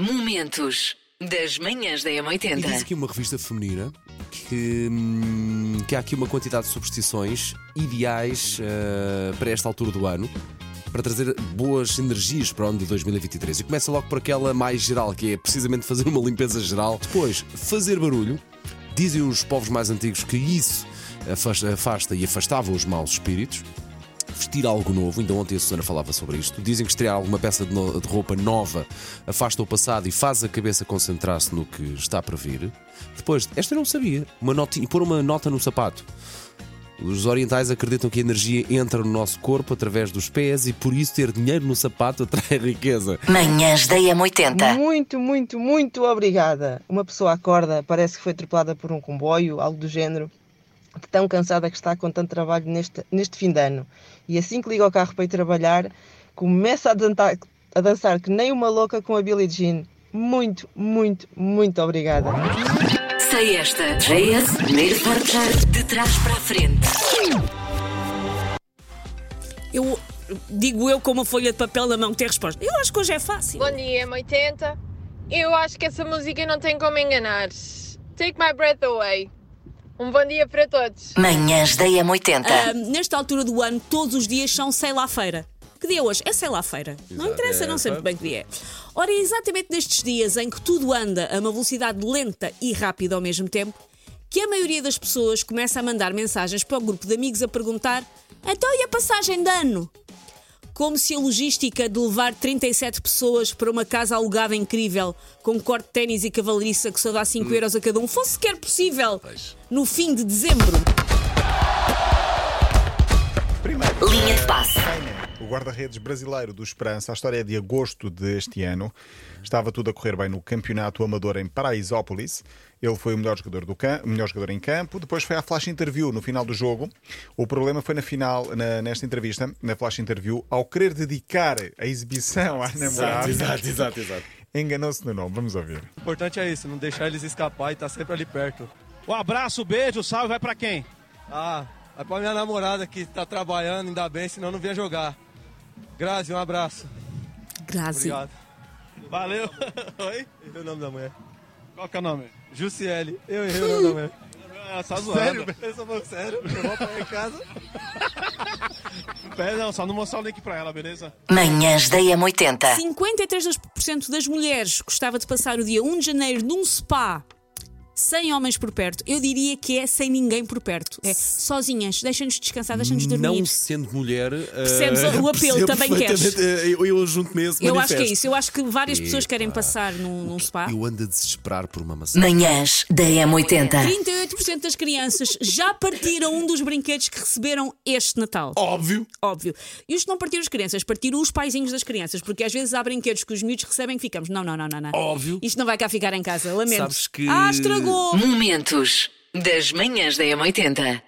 Momentos das manhãs da E diz M80. aqui uma revista feminina que, hum, que há aqui uma quantidade de superstições ideais eh, para esta altura do ano. Para trazer boas energias para o ano de 2023. E começa logo por aquela mais geral, que é precisamente fazer uma limpeza geral. Depois, fazer barulho. Dizem os povos mais antigos que isso afasta, afasta e afastava os maus espíritos. Vestir algo novo, ainda ontem a Susana falava sobre isto. Dizem que estrear alguma peça de, no- de roupa nova afasta o passado e faz a cabeça concentrar-se no que está para vir. Depois, esta eu não sabia, uma notinha, pôr uma nota no sapato. Os orientais acreditam que a energia entra no nosso corpo através dos pés e por isso ter dinheiro no sapato atrai riqueza. Manhãs da M80. Muito, muito, muito obrigada. Uma pessoa acorda, parece que foi atropelada por um comboio, algo do género, tão cansada que está com tanto trabalho neste, neste fim de ano. E assim que liga o carro para ir trabalhar, começa a dançar, a dançar que nem uma louca com a Billie Jean. Muito, muito, muito obrigada. Sei esta. JS, primeiro portar de trás para a frente. Eu digo eu com uma folha de papel na mão que tem resposta. Eu acho que hoje é fácil. Bom dia, M80. Eu acho que essa música não tem como enganar. Take my breath away. Um bom dia para todos. Manhãs da M80. Ah, nesta altura do ano, todos os dias são sei lá feira. Que dia é hoje? É sei lá feira. Não Exato, interessa, é não sei essa. muito bem que dia é. Ora, é exatamente nestes dias em que tudo anda a uma velocidade lenta e rápida ao mesmo tempo, que a maioria das pessoas começa a mandar mensagens para o grupo de amigos a perguntar: então e a passagem de ano? Como se a logística de levar 37 pessoas para uma casa alugada incrível, com corte de ténis e cavalariça que só dá 5 euros a cada um, fosse sequer possível no fim de dezembro. Linha de passe. O guarda-redes brasileiro do Esperança, a história é de agosto deste ano. Estava tudo a correr bem no campeonato amador em Paraisópolis. Ele foi o melhor jogador, do cam- o melhor jogador em campo. Depois foi à flash interview no final do jogo. O problema foi na final, na- nesta entrevista, na flash interview, ao querer dedicar a exibição à namorada, exato, exato. enganou-se no nome. Vamos ouvir. O importante é isso, não deixar eles escapar e estar sempre ali perto. Um abraço, beijo, salve, vai pra quem? Ah, vai pra minha namorada que tá trabalhando, ainda bem, senão não vinha jogar. Grazi, um abraço. Grazi. Obrigado. Valeu. Oi? Errei o nome da mulher. Qual que é o nome? Jussiele. Eu errei o nome da mulher. Ah, só zoando. Sério? Eu sou falando sério. Eu vou pra em casa. Pera, não, só não mostrar o link pra ela, beleza? Manhãs da M80. 53% das mulheres gostava de passar o dia 1 de janeiro num spa sem homens por perto. Eu diria que é sem ninguém por perto. É sozinhas. Deixem-nos descansar, deixem-nos dormir. Não sendo mulher. eh, Percebes o apelo, também queres? eh, Eu, eu junto-me esse Eu acho que é manifesto. isso. Eu acho que várias pessoas Epá. querem passar num, num spa. Eu ando a desesperar por uma maçã. Manhãs da M80. 38% das crianças já partiram um dos brinquedos que receberam este Natal. Óbvio. Óbvio. E os que não partiram as crianças, partiram os paizinhos das crianças, porque às vezes há brinquedos que os miúdos recebem que ficamos. Não, não, não, não, não. Óbvio. Isto não vai cá ficar em casa, lamento. Sabes que- Ah, estragou! Momentos das manhãs da M80.